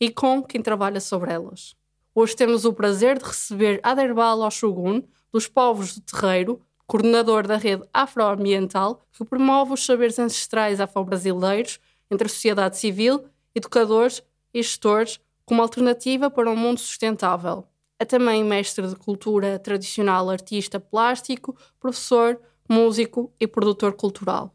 e com quem trabalha sobre elas. Hoje temos o prazer de receber Aderbal Oshugun, dos Povos do Terreiro, coordenador da rede afroambiental, que promove os saberes ancestrais afro-brasileiros entre a sociedade civil, educadores e gestores como alternativa para um mundo sustentável. É também mestre de cultura tradicional, artista plástico, professor, músico e produtor cultural.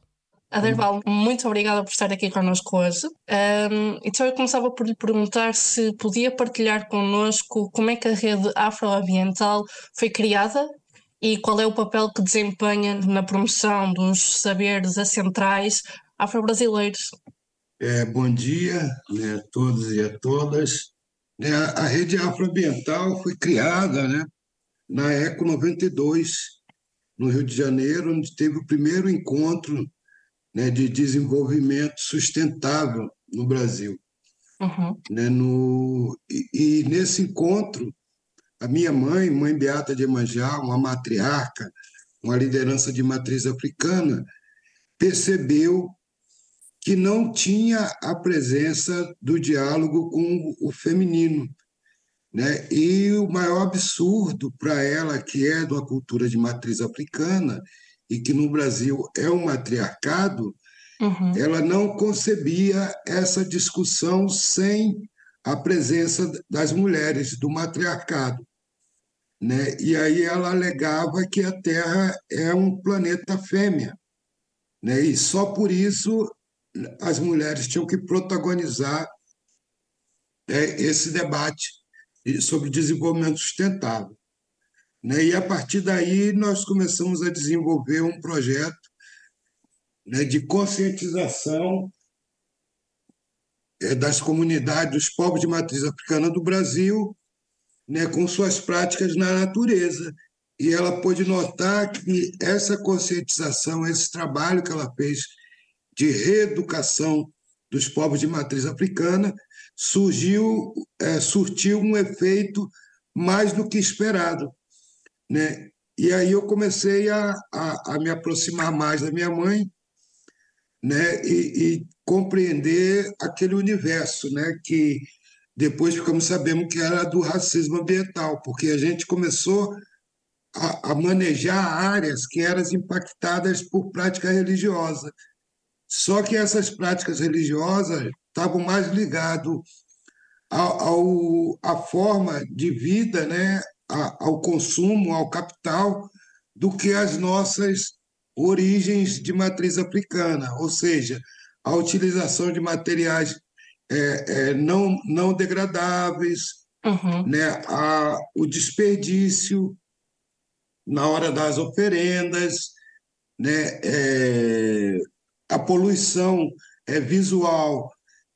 Aderval, muito obrigada por estar aqui connosco hoje. Um, então eu começava por lhe perguntar se podia partilhar connosco como é que a rede afroambiental foi criada e qual é o papel que desempenha na promoção dos saberes ancestrais afro-brasileiros. É, bom dia né, a todos e a todas. Né, a rede afroambiental foi criada né, na ECO 92, no Rio de Janeiro, onde teve o primeiro encontro né, de desenvolvimento sustentável no Brasil. Uhum. Né, no, e, e, nesse encontro, a minha mãe, mãe Beata de Emanjá, uma matriarca, uma liderança de matriz africana, percebeu que não tinha a presença do diálogo com o feminino. Né? E o maior absurdo para ela, que é de uma cultura de matriz africana e que no Brasil é um matriarcado, uhum. ela não concebia essa discussão sem a presença das mulheres, do matriarcado. Né? E aí ela alegava que a Terra é um planeta fêmea. Né? E só por isso as mulheres tinham que protagonizar é, esse debate sobre desenvolvimento sustentável. Né? E a partir daí nós começamos a desenvolver um projeto né, de conscientização é, das comunidades, dos povos de matriz africana do Brasil, né, com suas práticas na natureza. E ela pôde notar que essa conscientização, esse trabalho que ela fez de reeducação dos povos de matriz africana surgiu, é, surtiu um efeito mais do que esperado. Né? E aí eu comecei a, a, a me aproximar mais da minha mãe né? e, e compreender aquele universo né? que depois ficamos sabendo que era do racismo ambiental, porque a gente começou a, a manejar áreas que eram impactadas por prática religiosa. Só que essas práticas religiosas estavam mais ligadas ao, à forma de vida, né, ao consumo, ao capital, do que as nossas origens de matriz africana, ou seja, a utilização de materiais é, é, não, não degradáveis, uhum. né, a, o desperdício na hora das oferendas, né, é, a poluição é, visual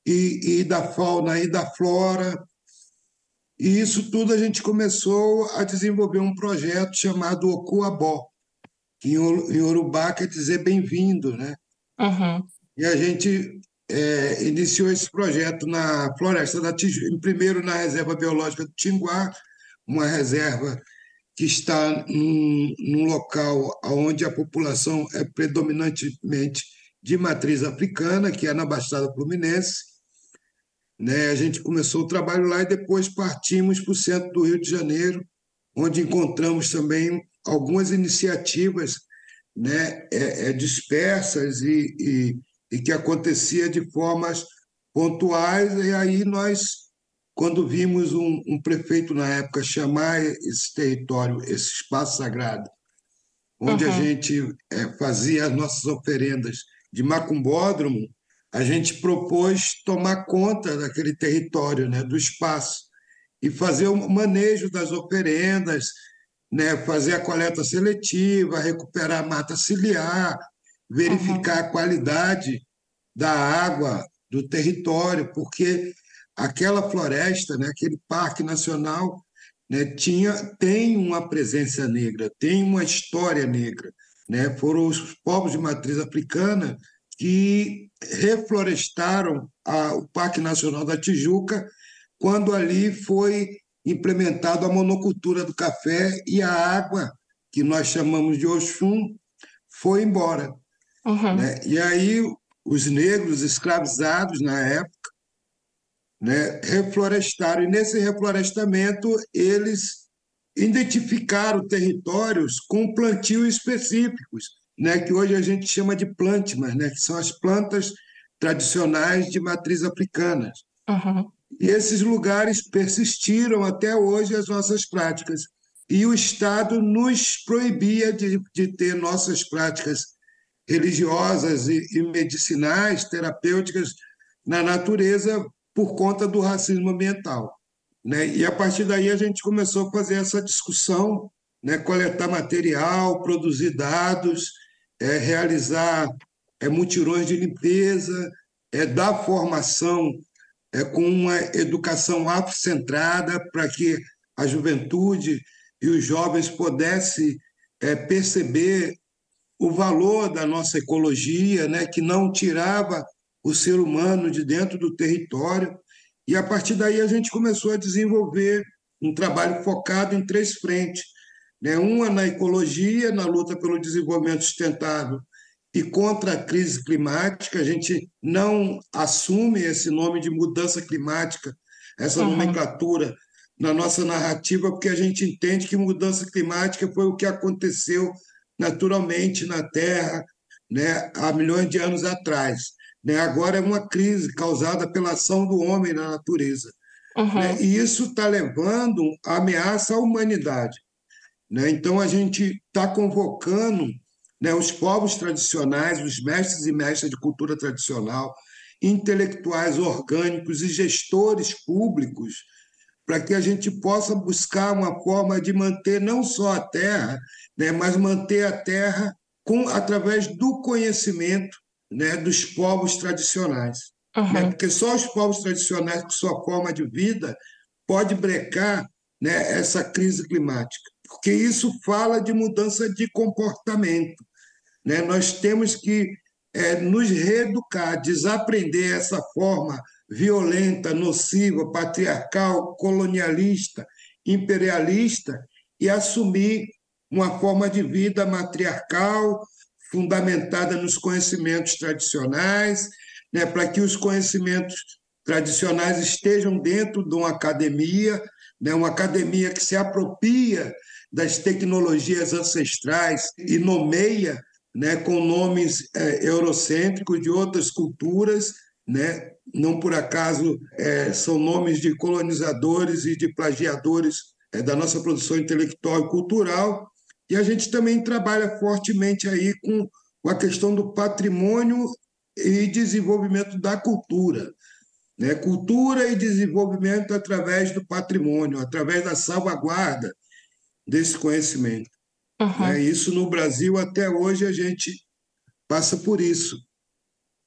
e, e da fauna e da flora. E isso tudo a gente começou a desenvolver um projeto chamado Okuabó, que em Urubá quer dizer bem-vindo, né? Uhum. E a gente é, iniciou esse projeto na Floresta da Tijuca, primeiro na Reserva Biológica do Tinguá, uma reserva que está num, num local onde a população é predominantemente de matriz africana, que é na Baixada Fluminense. Né? A gente começou o trabalho lá e depois partimos para o centro do Rio de Janeiro, onde encontramos também algumas iniciativas né, é, é, dispersas e, e, e que acontecia de formas pontuais, e aí nós, quando vimos um, um, prefeito na época chamar esse território, esse espaço sagrado, onde uhum. a gente é, fazia as nossas oferendas de macumbódromo, a gente propôs tomar conta daquele território, né, do espaço, e fazer o manejo das oferendas, né, fazer a coleta seletiva, recuperar a mata ciliar, verificar uhum. a qualidade da água do território, porque aquela floresta, né, aquele parque nacional, né, tinha, tem uma presença negra, tem uma história negra. Né? Foram os povos de matriz africana que reflorestaram a, o Parque Nacional da Tijuca quando ali foi implementado a monocultura do café e a água, que nós chamamos de Oxum, foi embora. Uhum. Né? E aí os negros escravizados na época né, reflorestaram, e nesse reflorestamento eles identificaram territórios com plantios específicos, né, que hoje a gente chama de plantimas, né, que são as plantas tradicionais de matriz africana. Uhum. E esses lugares persistiram até hoje as nossas práticas. E o Estado nos proibia de, de ter nossas práticas religiosas e, e medicinais, terapêuticas na natureza por conta do racismo ambiental. Né? E a partir daí a gente começou a fazer essa discussão, né? coletar material, produzir dados, é, realizar é, mutirões de limpeza, é, dar formação é, com uma educação afrocentrada para que a juventude e os jovens pudessem é, perceber o valor da nossa ecologia, né, que não tirava o ser humano de dentro do território. E a partir daí a gente começou a desenvolver um trabalho focado em três frentes. Né? Uma na ecologia, na luta pelo desenvolvimento sustentável e contra a crise climática. A gente não assume esse nome de mudança climática, essa uhum. nomenclatura na nossa narrativa, porque a gente entende que mudança climática foi o que aconteceu naturalmente na Terra né, há milhões de anos atrás. Né? Agora é uma crise causada pela ação do homem na natureza. Uhum. Né? E isso está levando a ameaça à humanidade. Né? Então, a gente está convocando né, os povos tradicionais, os mestres e mestras de cultura tradicional, intelectuais orgânicos e gestores públicos, para que a gente possa buscar uma forma de manter não só a terra, né, mas manter a terra com, através do conhecimento né, dos povos tradicionais. Uhum. Né, porque só os povos tradicionais, com sua forma de vida, pode brecar né, essa crise climática. Porque isso fala de mudança de comportamento. Né? Nós temos que é, nos reeducar, desaprender essa forma violenta, nociva, patriarcal, colonialista, imperialista e assumir uma forma de vida matriarcal, fundamentada nos conhecimentos tradicionais, né, para que os conhecimentos tradicionais estejam dentro de uma academia, né, uma academia que se apropria das tecnologias ancestrais e nomeia né, com nomes é, eurocêntricos de outras culturas, né, não por acaso é, são nomes de colonizadores e de plagiadores é, da nossa produção intelectual e cultural, e a gente também trabalha fortemente aí com, com a questão do patrimônio e desenvolvimento da cultura. Né? Cultura e desenvolvimento através do patrimônio, através da salvaguarda desse conhecimento. Uhum. Né? Isso no Brasil, até hoje, a gente passa por isso.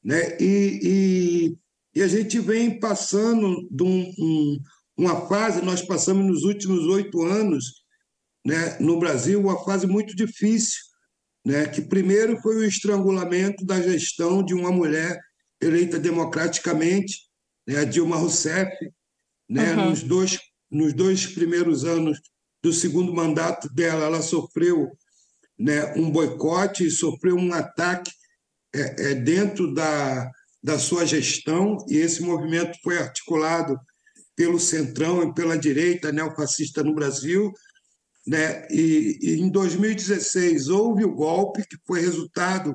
Né? E, e, e a gente vem passando de um, um, uma fase, nós passamos nos últimos oito anos, né, no Brasil uma fase muito difícil, né, que primeiro foi o estrangulamento da gestão de uma mulher eleita democraticamente, né, a Dilma Rousseff, né, uhum. nos, dois, nos dois primeiros anos do segundo mandato dela, ela sofreu né, um boicote, sofreu um ataque é, é, dentro da, da sua gestão, e esse movimento foi articulado pelo Centrão e pela direita neofascista no Brasil, né? E, e, em 2016 houve o golpe que foi resultado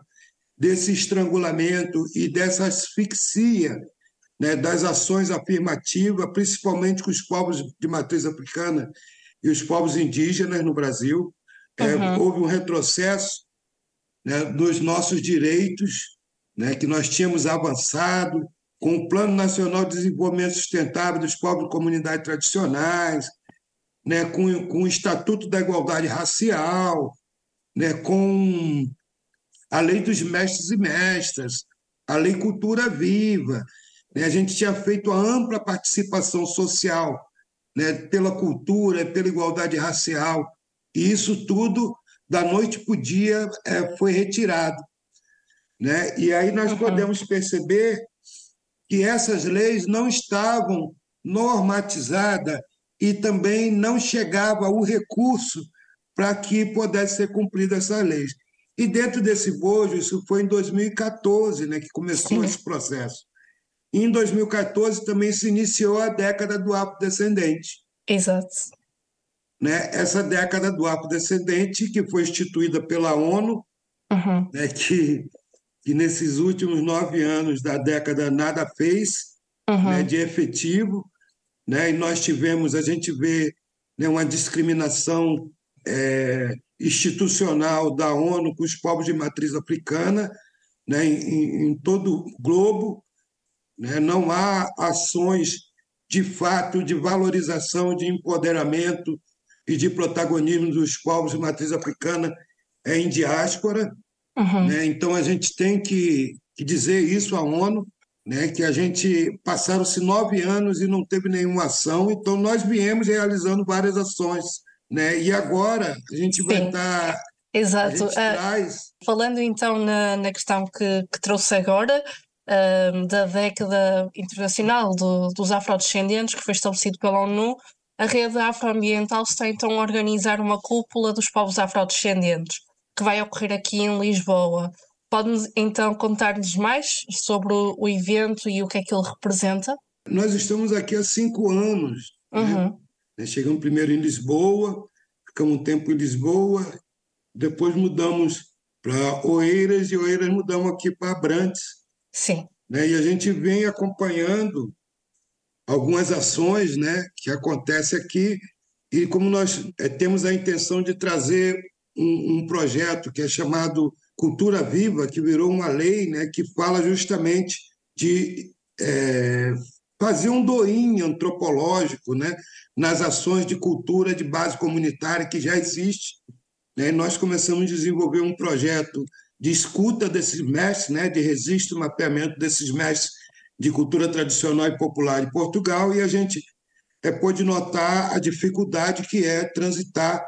desse estrangulamento e dessa asfixia né, das ações afirmativas, principalmente com os povos de matriz africana e os povos indígenas no Brasil. Uhum. É, houve um retrocesso né, dos nossos direitos, né, que nós tínhamos avançado com o Plano Nacional de Desenvolvimento Sustentável dos Povos e Comunidades Tradicionais, né, com, com o Estatuto da Igualdade Racial, né, com a Lei dos Mestres e Mestras, a Lei Cultura Viva. Né? A gente tinha feito a ampla participação social né? pela cultura, pela igualdade racial, e isso tudo, da noite para o dia, é, foi retirado. Né? E aí nós uhum. podemos perceber que essas leis não estavam normatizadas e também não chegava o recurso para que pudesse ser cumprida essas leis. E dentro desse bojo, isso foi em 2014 né, que começou Sim. esse processo. E em 2014 também se iniciou a década do afrodescendente. Exato. Né? Essa década do afrodescendente, que foi instituída pela ONU, uhum. né, que, que nesses últimos nove anos da década nada fez uhum. né, de efetivo, né? e nós tivemos, a gente vê né, uma discriminação é, institucional da ONU com os povos de matriz africana né, em, em todo o globo. Né? Não há ações de fato de valorização, de empoderamento e de protagonismo dos povos de matriz africana em diáspora. Uhum. Né? Então, a gente tem que, que dizer isso à ONU, né? que a gente passaram-se nove anos e não teve nenhuma ação, então nós viemos realizando várias ações né? E agora a gente vai estar. Tá, Exato. Uh, traz... Falando então na, na questão que, que trouxe agora, uh, da década internacional do, dos afrodescendentes, que foi estabelecido pela ONU, a rede afroambiental está então a organizar uma cúpula dos povos afrodescendentes, que vai ocorrer aqui em Lisboa. Pode-nos então contar-nos mais sobre o, o, evento e o que é que ele representa? Nós estamos aqui há cinco anos. Né? Uhum. Né, chegamos primeiro em Lisboa, ficamos um tempo em Lisboa, depois mudamos para Oeiras e Oeiras mudamos aqui para Abrantes. Sim. Né? E a gente vem acompanhando algumas ações né, que acontecem aqui e como nós é, temos a intenção de trazer um, um, projeto que é chamado Cultura Viva, que virou uma lei né, que fala justamente de é, fazer um doim antropológico né, nas ações de cultura de base comunitária que já existe. Né? Nós começamos a desenvolver um projeto de escuta desses mestres, né, de registro e mapeamento desses mestres de cultura tradicional e popular em Portugal, e a gente é, pôde notar a dificuldade que é transitar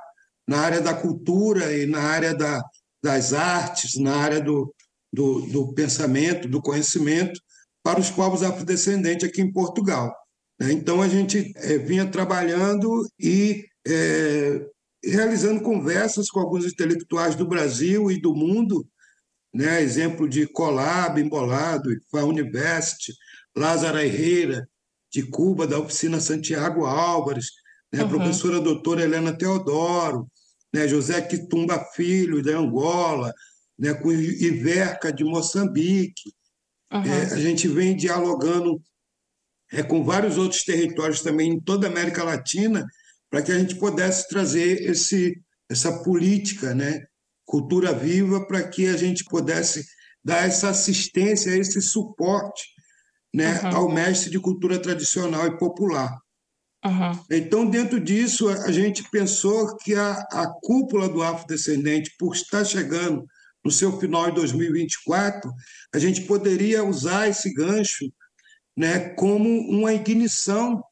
na área da cultura e na área da, das artes, na área do, do, do pensamento, do conhecimento, para os povos afrodescendentes aqui em Portugal. Né? Então, a gente é, vinha trabalhando e é, realizando conversas com alguns intelectuais do Brasil e do mundo, né? exemplo de Colab, Embolado, FA University, Lázaro Herrera, de Cuba, da oficina Santiago Álvares, né? uhum. professora doutora Helena Teodoro, né? José Quitumba Filho, de Angola, né? com Iverca, de Moçambique. Uhum. É, a gente vem dialogando é, com vários outros territórios também em toda a América Latina para que a gente pudesse trazer esse, essa política, né? Cultura viva, para que a gente pudesse dar essa assistência, esse suporte né, uhum. ao mestre de cultura tradicional e popular. Uhum. Então, dentro disso, a gente pensou que a, a cúpula do afrodescendente, por estar chegando no seu final em 2024, a gente poderia usar esse gancho né, como uma ignição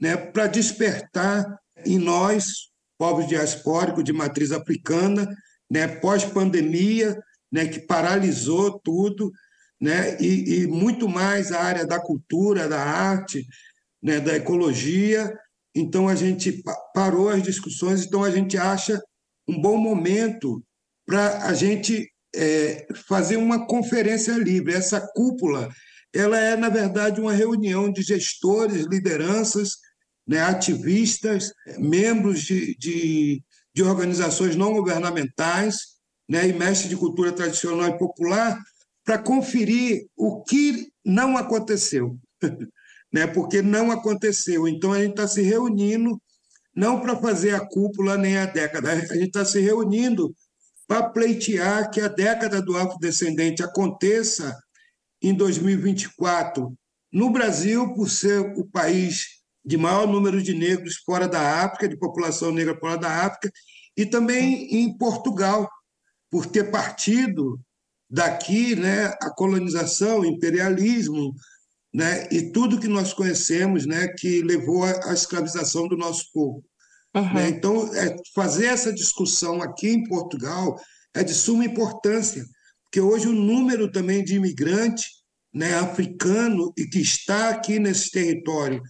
né, para despertar em nós, povos diaspóricos de matriz africana, né, pós-pandemia, né, que paralisou tudo, né, e, e, muito mais a área da cultura, da arte, né, da ecologia. Então, a gente parou as discussões, então a gente acha um bom momento para a gente é, fazer uma conferência livre. Essa cúpula ela é, na verdade, uma reunião de gestores, lideranças, né, ativistas, membros de, de, de organizações não governamentais né, e mestres de cultura tradicional e popular para conferir o que não aconteceu. né, porque não aconteceu. Então, a gente está se reunindo não para fazer a cúpula nem a década, a gente está se reunindo para pleitear que a década do afrodescendente aconteça em 2024 no Brasil, por ser o país de maior número de negros fora da África, de população negra fora da África, e também em Portugal, por ter partido daqui né, a colonização, o imperialismo, né, e tudo que nós conhecemos né, que levou à escravização do nosso povo. Uhum. Né? Então, é, fazer essa discussão aqui em Portugal é de suma importância, porque hoje o número também de imigrantes né, africano e que está aqui nesse território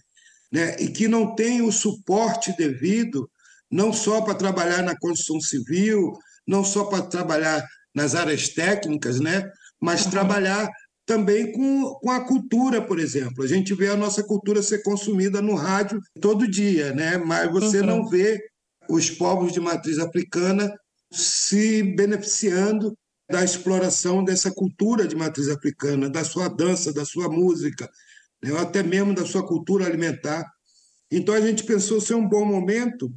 né, e que não tem o suporte devido, não só para trabalhar na construção civil, não só para trabalhar nas áreas técnicas, né, mas trabalhar também com, com a cultura, por exemplo. A gente vê a nossa cultura ser consumida no rádio todo dia, né? mas você uhum. não vê os povos de matriz africana se beneficiando da exploração dessa cultura de matriz africana, da sua dança, da sua música, né? até mesmo da sua cultura alimentar. Então a gente pensou ser um bom momento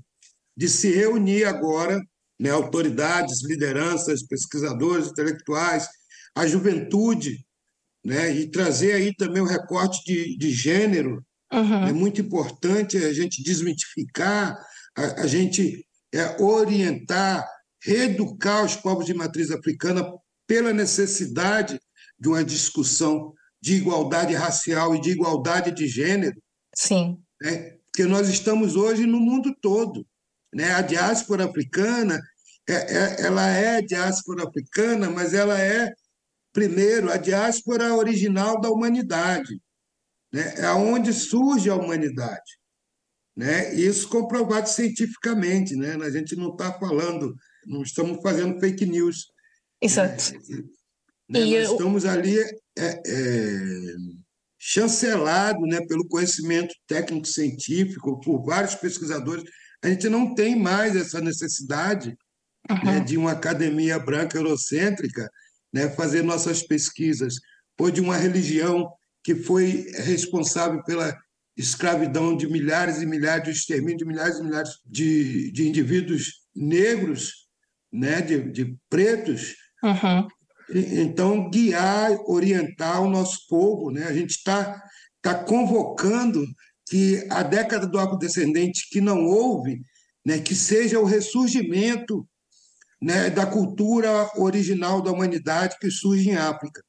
de se reunir agora, né? autoridades, lideranças, pesquisadores, intelectuais, a juventude, né? e trazer aí também o recorte de, de gênero. Uhum. É muito importante a gente desmitificar, a, a gente é, orientar, reeducar os povos de matriz africana pela necessidade de uma discussão de igualdade racial e de igualdade de gênero. Sim. Né? Porque nós estamos hoje no mundo todo. Né? A diáspora africana, é, é, ela é diáspora africana, mas ela é primeiro, a diáspora original da humanidade, né? é onde surge a humanidade. Né? Isso comprovado cientificamente, né? a gente não está falando, não estamos fazendo fake news. Exato. Né? Nós eu... estamos ali é, é, chancelados né, pelo conhecimento técnico-científico, por vários pesquisadores. A gente não tem mais essa necessidade uhum. né, de uma academia branca eurocêntrica né, fazer nossas pesquisas, ou de uma religião que foi responsável pela escravidão de milhares e milhares, de extermínio de milhares e milhares de, de indivíduos negros, né, de, de pretos. Uhum. Então, guiar, orientar o nosso povo. Né? A gente está tá convocando que a década do afrodescendente que não houve, né, que seja o ressurgimento né, da cultura original da humanidade que surge em África.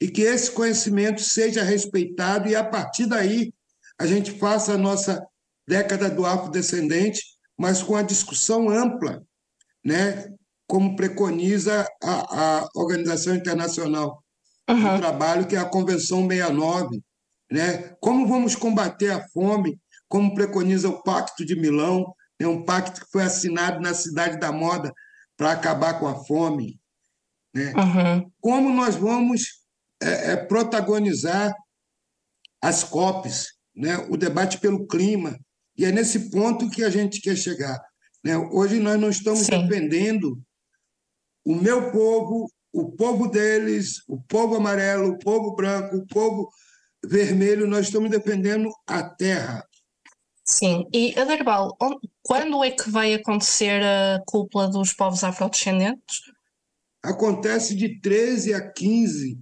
E que esse conhecimento seja respeitado e, a partir daí, a gente faça a nossa década do afrodescendente, mas com a discussão ampla, né, como preconiza a, a Organização Internacional uhum. do Trabalho, que é a Convenção 69. Né? Como vamos combater a fome, como preconiza o Pacto de Milão, é um pacto que foi assinado na Cidade da Moda para acabar com a fome. Né? Uhum. Como nós vamos é, é, protagonizar as COPs, né? o debate pelo clima, e é nesse ponto que a gente quer chegar. Né? Hoje nós não estamos Sim. defendendo o meu povo, o povo deles, o povo amarelo, o povo branco, o povo vermelho, nós estamos defendendo a terra. Sim, e Aderbal, quando é que vai acontecer a cúpula dos povos afrodescendentes? Acontece de 13 a 15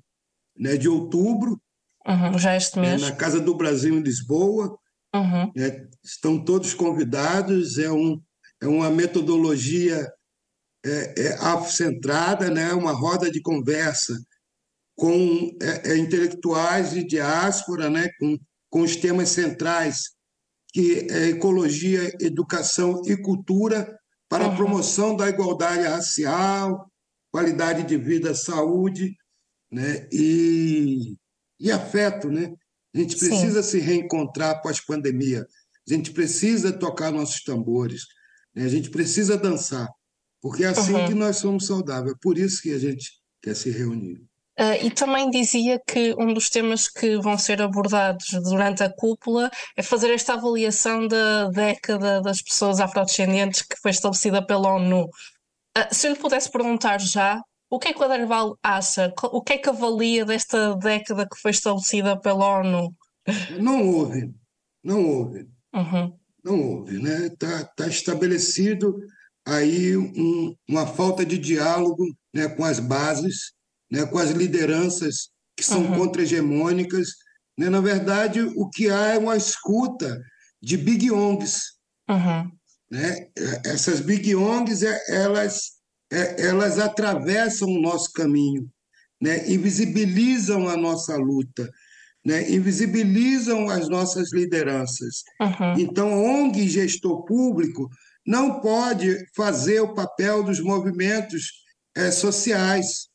né, de outubro. Uhum, já este mês. Né, na Casa do Brasil, em Lisboa. Uhum. Né, estão todos convidados. É, um, é uma metodologia é, é afrocentrada, né, uma roda de conversa com é, é intelectuais de diáspora, né, com, com os temas centrais que é ecologia, educação e cultura para a promoção da igualdade racial, qualidade de vida, saúde né? e, e afeto. Né? A gente precisa Sim. se reencontrar pós-pandemia. A gente precisa tocar nossos tambores. Né? A gente precisa dançar. Porque é assim uhum. que nós somos saudáveis. É por isso que a gente quer se reunir. Uh, e também dizia que um dos temas que vão ser abordados durante a cúpula é fazer esta avaliação da década das pessoas afrodescendentes que foi estabelecida pela ONU. Uh, se eu lhe pudesse perguntar já, o que é que o Aderval acha? O que é que avalia desta década que foi estabelecida pela ONU? Não houve, não houve. Uhum. Não houve, né? Está tá estabelecido aí um, uma falta de diálogo né, com as bases né, com as lideranças que são uhum. contra-hegemônicas. Né? Na verdade, o que há é uma escuta de big ongs. Uhum. Né? Essas big ongs, é, elas, é, elas atravessam o nosso caminho né? e visibilizam a nossa luta. né, invisibilizam as nossas lideranças. Uhum. Então, ONG e gestor público não pode fazer o papel dos movimentos é, sociais,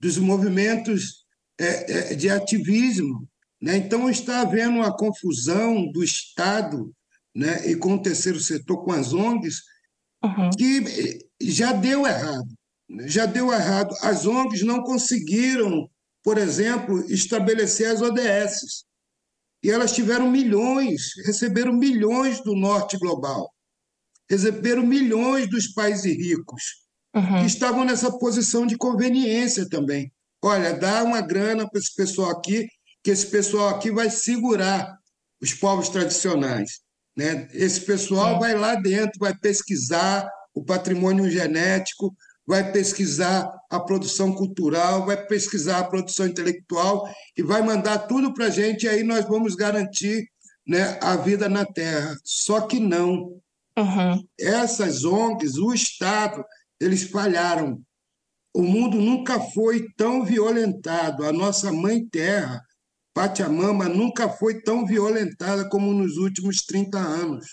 dos movimentos é, é, de ativismo. Né? Então, está havendo uma confusão do Estado né, e com o terceiro setor, com as ONGs, uhum. que já deu errado. Né? Já deu errado. As ONGs não conseguiram por exemplo, estabelecer as ODS. E elas tiveram milhões, receberam milhões do norte global, receberam milhões dos países ricos, uhum. que estavam nessa posição de conveniência também. Olha, dá uma grana para esse pessoal aqui, que esse pessoal aqui vai segurar os povos tradicionais. Né? Esse pessoal é. vai lá dentro, vai pesquisar o patrimônio genético, vai pesquisar a produção cultural, vai pesquisar a produção intelectual e vai mandar tudo para a gente, e aí nós vamos garantir né, a vida na Terra. Só que não. Uhum. Essas ONGs, o Estado, eles falharam. O mundo nunca foi tão violentado. A nossa mãe terra, Pachamama, nunca foi tão violentada como nos últimos 30 anos.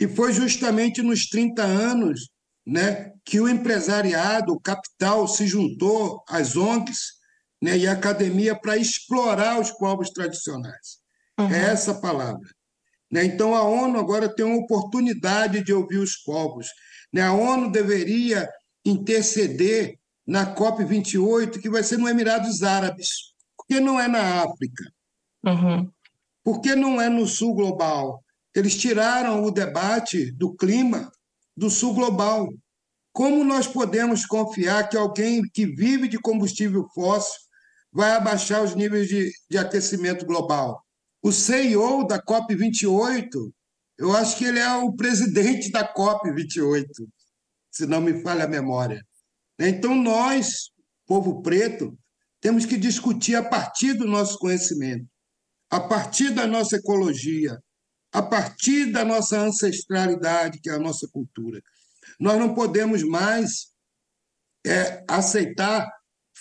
E foi justamente nos 30 anos né, que o empresariado, o capital, se juntou às ONGs né, e à academia para explorar os povos tradicionais. Uhum. É essa palavra. Né? Então, a ONU agora tem uma oportunidade de ouvir os povos. Né? A ONU deveria interceder na COP28, que vai ser nos Emirados Árabes. Por que não é na África? Uhum. Por que não é no Sul Global? Eles tiraram o debate do clima do sul global. Como nós podemos confiar que alguém que vive de combustível fóssil vai abaixar os níveis de, de aquecimento global? O CEO da COP28, eu acho que ele é o presidente da COP28, se não me falha a memória. Então, nós, povo preto, temos que discutir a partir do nosso conhecimento, a partir da nossa ecologia, a partir da nossa ancestralidade, que é a nossa cultura. Nós não podemos mais é, aceitar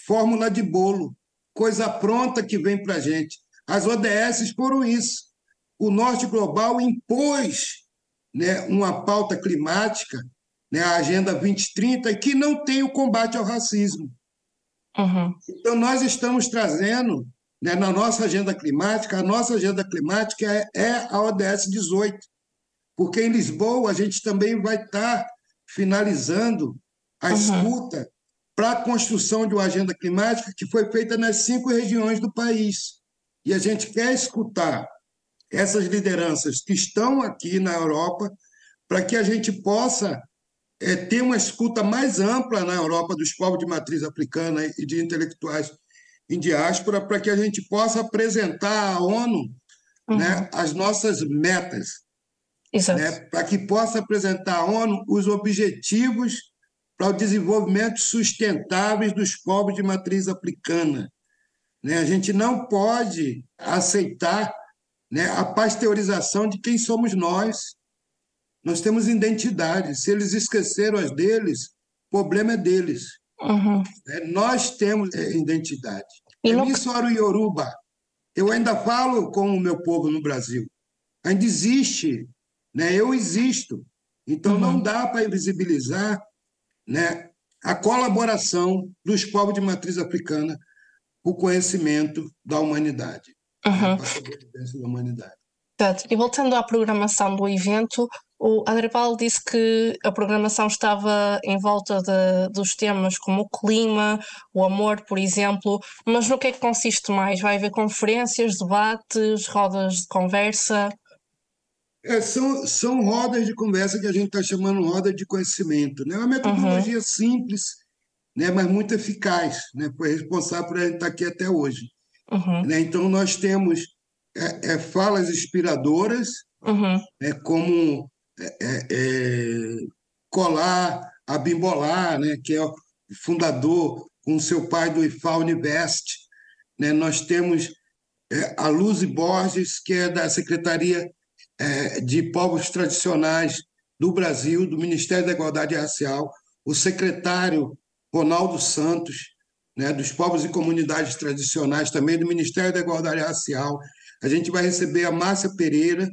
fórmula de bolo, coisa pronta que vem para a gente. As ODS foram isso. O Norte Global impôs né, uma pauta climática, né, a Agenda 2030, que não tem o combate ao racismo. Uhum. Então, nós estamos trazendo né, na nossa agenda climática, a nossa agenda climática é, é a ODS 18, porque em Lisboa a gente também vai estar tá finalizando a uhum. escuta para a construção de uma agenda climática que foi feita nas cinco regiões do país. E a gente quer escutar essas lideranças que estão aqui na Europa para que a gente possa é, ter uma escuta mais ampla na Europa dos povos de matriz africana e de intelectuais em diáspora para que a gente possa apresentar à ONU uhum. né, as nossas metas, né, para que possa apresentar à ONU os objetivos para o desenvolvimento sustentáveis dos povos de matriz africana. Né? A gente não pode aceitar né, a pasteurização de quem somos nós. Nós temos identidade. Se eles esqueceram as deles, o problema é deles. Uhum. É, nós temos é, identidade. E no... Emissório Yoruba. Eu ainda falo com o meu povo no Brasil. Ainda existe. Né? Eu existo. Então uhum. não dá para invisibilizar né, a colaboração dos povos de matriz africana o conhecimento da humanidade. Uhum. da humanidade. E voltando à programação do evento, o André Paulo disse que a programação estava em volta de, dos temas como o clima, o amor, por exemplo, mas no que é que consiste mais? Vai haver conferências, debates, rodas de conversa? É, são, são rodas de conversa que a gente está chamando roda de conhecimento. Né? É uma metodologia uhum. simples, né? mas muito eficaz. Né? Foi responsável por a gente estar aqui até hoje. Uhum. Né? Então, nós temos é, é, falas inspiradoras, uhum. né? como é, é, é, Colar Abimbolar, né, que é o fundador com seu pai do IFA Univest. Né, nós temos é, a Luzi Borges, que é da Secretaria de Povos Tradicionais do Brasil, do Ministério da Igualdade Racial, o secretário Ronaldo Santos, né, dos Povos e Comunidades Tradicionais, também do Ministério da Igualdade Racial. a gente vai receber a Márcia Pereira,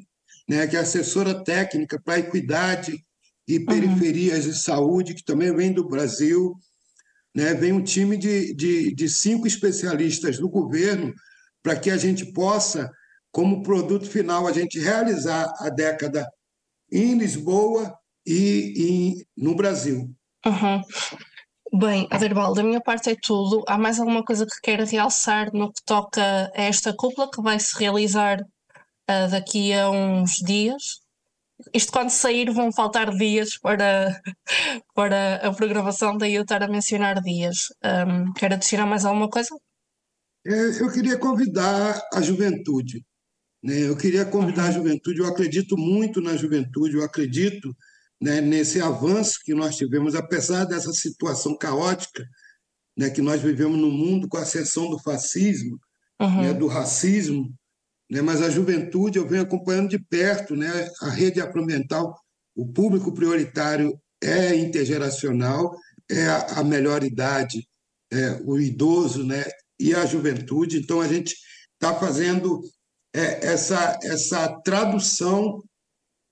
né, que é assessora técnica para equidade e uhum. periferias uhum. de saúde, que também vem do Brasil. Né, vem um time de, de, de cinco especialistas do governo para que a gente possa, como produto final, a gente realizar a década em Lisboa e, e no Brasil. Uhum. Bem, Aderbal, da minha parte é tudo. Há mais alguma coisa que queira realçar no que toca a esta cúpula que vai se realizar uh, daqui a uns dias? Isto quando sair vão faltar dias para, para a programação, daí eu estar a mencionar dias. Um, quer adicionar mais alguma coisa? É, eu queria convidar a juventude. Né? Eu queria convidar a juventude. Eu acredito muito na juventude, eu acredito né, nesse avanço que nós tivemos, apesar dessa situação caótica né, que nós vivemos no mundo com a ascensão do fascismo, uhum. né, do racismo, né, mas a juventude eu venho acompanhando de perto, né, a rede afromental, o público prioritário é intergeracional, é a, a melhor idade, é, o idoso né, e a juventude, então a gente está fazendo é, essa, essa tradução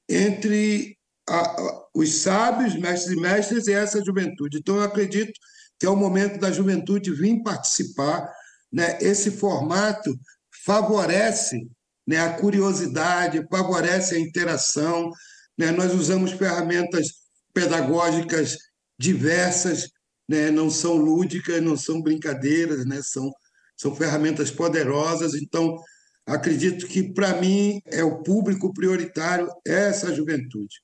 entre a, a, os sábios, mestres e mestres, e essa juventude. Então, eu acredito que é o momento da juventude vir participar. Né? Esse formato favorece né, a curiosidade, favorece a interação. Né? Nós usamos ferramentas pedagógicas diversas, né? não são lúdicas, não são brincadeiras, né? são, são ferramentas poderosas. Então, acredito que, para mim, é o público prioritário, é essa juventude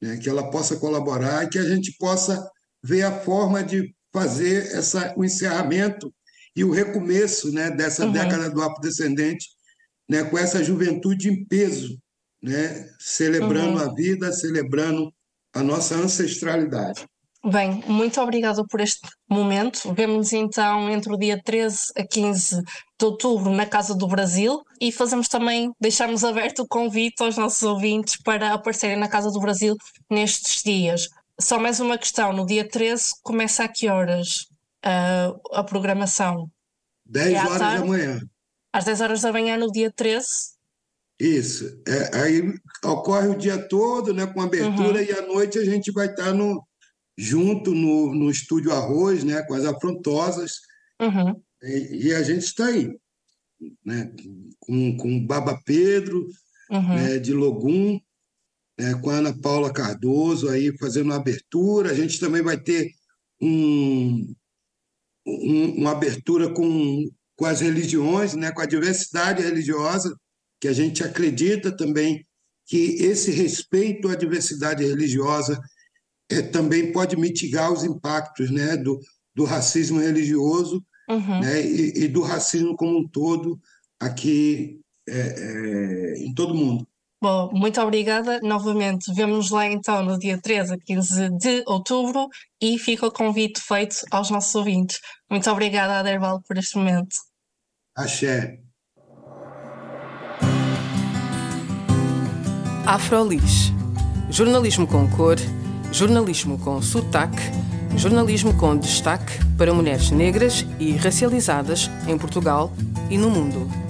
né, que ela possa colaborar e que a gente possa ver a forma de fazer essa, o encerramento e o recomeço né, dessa uhum. década do afrodescendente né, com essa juventude em peso, né, celebrando uhum. a vida, celebrando a nossa ancestralidade. Bem, muito obrigada por este momento. Vemos então entre o dia 13 a 15 de outubro na Casa do Brasil e fazemos também, deixamos aberto o convite aos nossos ouvintes para aparecerem na Casa do Brasil nestes dias. Só mais uma questão: no dia 13 começa a que horas uh, a programação? 10 é horas da manhã. Às 10 horas da manhã no dia 13? Isso. É, aí ocorre o dia todo, né, com abertura, uhum. e à noite a gente vai estar no, junto no, no estúdio Arroz, né, com as afrontosas, uhum. e, e, a gente está aí, né, com, com o Baba Pedro, uhum. né, de Logum, né, com a Ana Paula Cardoso aí fazendo uma abertura. A gente também vai ter um, um, uma abertura com, com as religiões, né, com a diversidade religiosa, que a gente acredita também que esse respeito à diversidade religiosa também pode mitigar os impactos né, do, do racismo religioso uhum. né, e, e, do racismo como um todo aqui é, é, em todo o mundo. Bom, muito obrigada novamente. Vemo-nos lá então no dia 13 a 15 de outubro e fica o convite feito aos nossos ouvintes. Muito obrigada, Aderbal, por este momento. Axé. Afrolis. Jornalismo com cor jornalismo com sotaque, jornalismo com destaque para mulheres negras e racializadas em Portugal e no mundo.